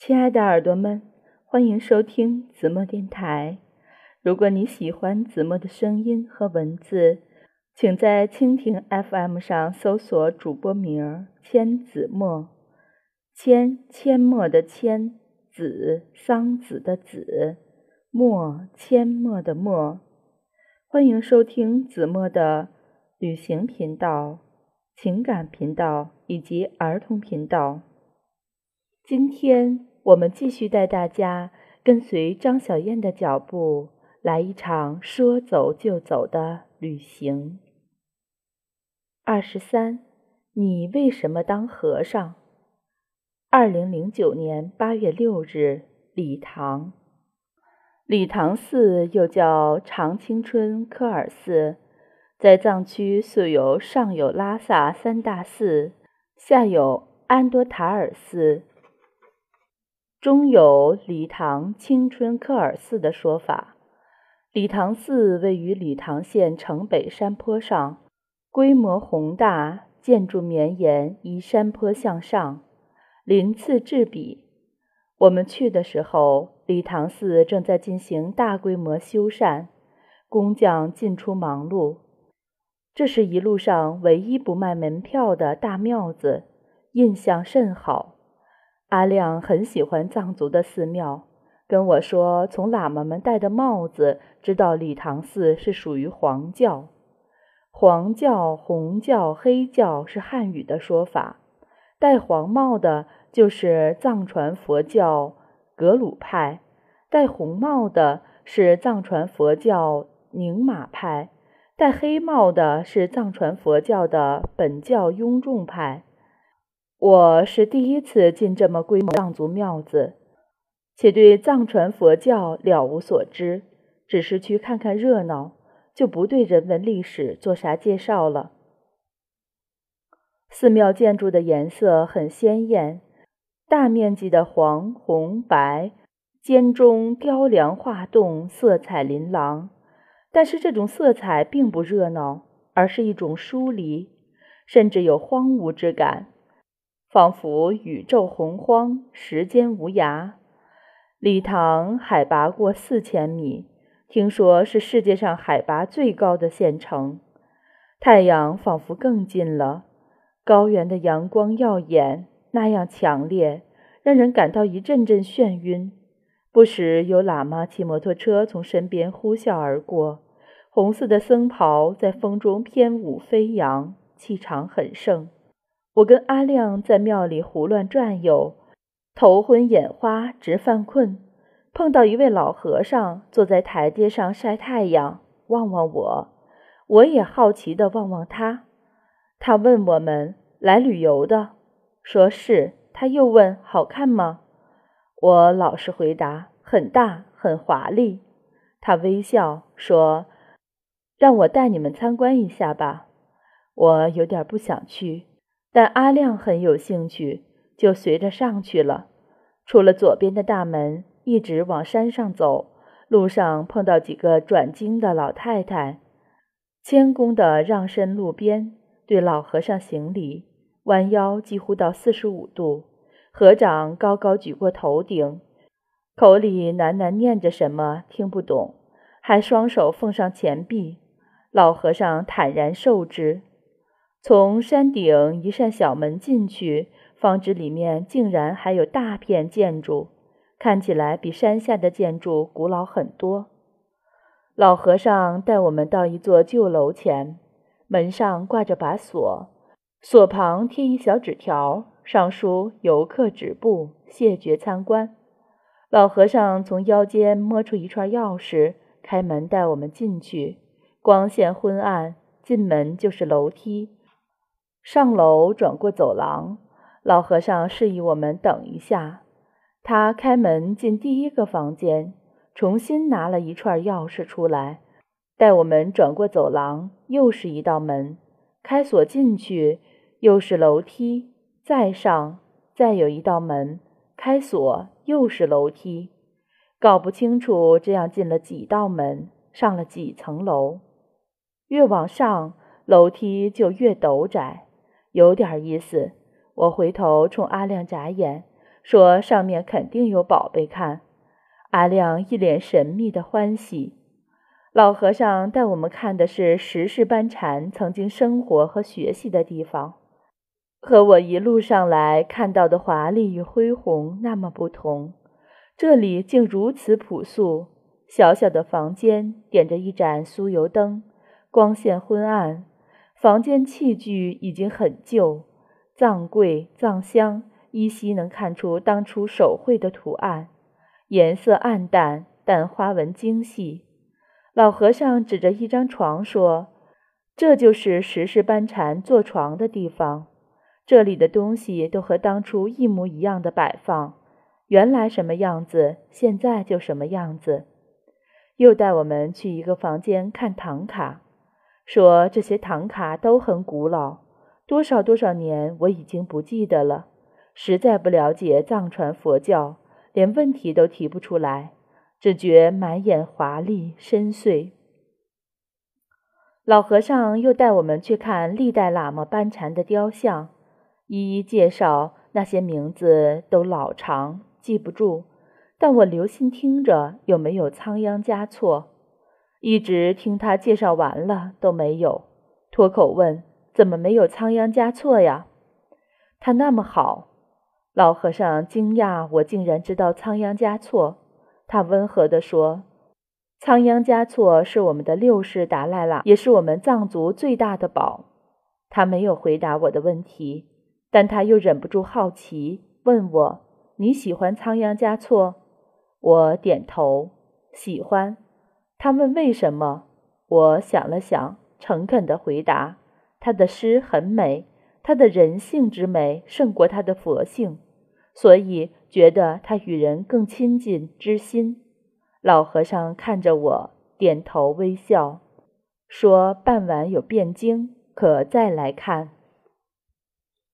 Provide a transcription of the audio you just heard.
亲爱的耳朵们，欢迎收听子墨电台。如果你喜欢子墨的声音和文字，请在蜻蜓 FM 上搜索主播名儿“千子墨”，千阡陌的千，子桑子的子，墨阡陌的墨。欢迎收听子墨的旅行频道、情感频道以及儿童频道。今天。我们继续带大家跟随张小燕的脚步，来一场说走就走的旅行。二十三，你为什么当和尚？二零零九年八月六日，礼堂。礼堂寺又叫长青春科尔寺，在藏区素有上有拉萨三大寺，下有安多塔尔寺。中有理塘青春科尔寺的说法。理塘寺位于理塘县城北山坡上，规模宏大，建筑绵延，依山坡向上，鳞次栉比。我们去的时候，理塘寺正在进行大规模修缮，工匠进出忙碌。这是一路上唯一不卖门票的大庙子，印象甚好。阿亮很喜欢藏族的寺庙，跟我说，从喇嘛们戴的帽子知道理塘寺是属于黄教。黄教、红教、黑教是汉语的说法，戴黄帽的就是藏传佛教格鲁派，戴红帽的是藏传佛教宁玛派，戴黑帽的是藏传佛教的本教雍仲派。我是第一次进这么规模的藏族庙子，且对藏传佛教了无所知，只是去看看热闹，就不对人文历史做啥介绍了。寺庙建筑的颜色很鲜艳，大面积的黄、红、白，间中雕梁画栋，色彩琳琅。但是这种色彩并不热闹，而是一种疏离，甚至有荒芜之感。仿佛宇宙洪荒，时间无涯。礼堂海拔过四千米，听说是世界上海拔最高的县城。太阳仿佛更近了，高原的阳光耀眼，那样强烈，让人感到一阵阵眩晕。不时有喇嘛骑摩托车从身边呼啸而过，红色的僧袍在风中翩舞飞扬，气场很盛。我跟阿亮在庙里胡乱转悠，头昏眼花，直犯困。碰到一位老和尚坐在台阶上晒太阳，望望我，我也好奇地望望他。他问我们来旅游的，说是。他又问好看吗？我老实回答很大，很华丽。他微笑说：“让我带你们参观一下吧。”我有点不想去。但阿亮很有兴趣，就随着上去了。出了左边的大门，一直往山上走，路上碰到几个转经的老太太，谦恭地让身路边，对老和尚行礼，弯腰几乎到四十五度，合掌高高举过头顶，口里喃喃念着什么，听不懂，还双手奉上钱币。老和尚坦然受之。从山顶一扇小门进去，方知里面竟然还有大片建筑，看起来比山下的建筑古老很多。老和尚带我们到一座旧楼前，门上挂着把锁，锁旁贴一小纸条，上书“游客止步，谢绝参观”。老和尚从腰间摸出一串钥匙，开门带我们进去。光线昏暗，进门就是楼梯。上楼，转过走廊，老和尚示意我们等一下。他开门进第一个房间，重新拿了一串钥匙出来，带我们转过走廊，又是一道门，开锁进去，又是楼梯，再上，再有一道门，开锁，又是楼梯，搞不清楚这样进了几道门，上了几层楼。越往上，楼梯就越陡窄。有点意思，我回头冲阿亮眨眼，说上面肯定有宝贝看。阿亮一脸神秘的欢喜。老和尚带我们看的是十世班禅曾经生活和学习的地方，和我一路上来看到的华丽与恢宏那么不同。这里竟如此朴素，小小的房间点着一盏酥油灯，光线昏暗。房间器具已经很旧，藏柜、藏箱依稀能看出当初手绘的图案，颜色暗淡，但花纹精细。老和尚指着一张床说：“这就是石室班禅坐床的地方。这里的东西都和当初一模一样的摆放，原来什么样子，现在就什么样子。”又带我们去一个房间看唐卡，说这些唐卡都很古老，多少多少年我已经不记得了，实在不了解藏传佛教，连问题都提不出来。只觉满眼华丽深邃。老和尚又带我们去看历代喇嘛班禅的雕像，一一介绍，那些名字都老长，记不住。但我留心听着，有没有仓央嘉措？一直听他介绍完了都没有，脱口问：“怎么没有仓央嘉措呀？”他那么好。老和尚惊讶，我竟然知道仓央嘉措。他温和地说：“仓央嘉措是我们的六世达赖喇，也是我们藏族最大的宝。”他没有回答我的问题，但他又忍不住好奇，问我：“你喜欢仓央嘉措？”我点头，喜欢。他问为什么？我想了想，诚恳地回答：“他的诗很美，他的人性之美胜过他的佛性。”所以觉得他与人更亲近知心。老和尚看着我，点头微笑，说：“傍晚有辩经，可再来看。”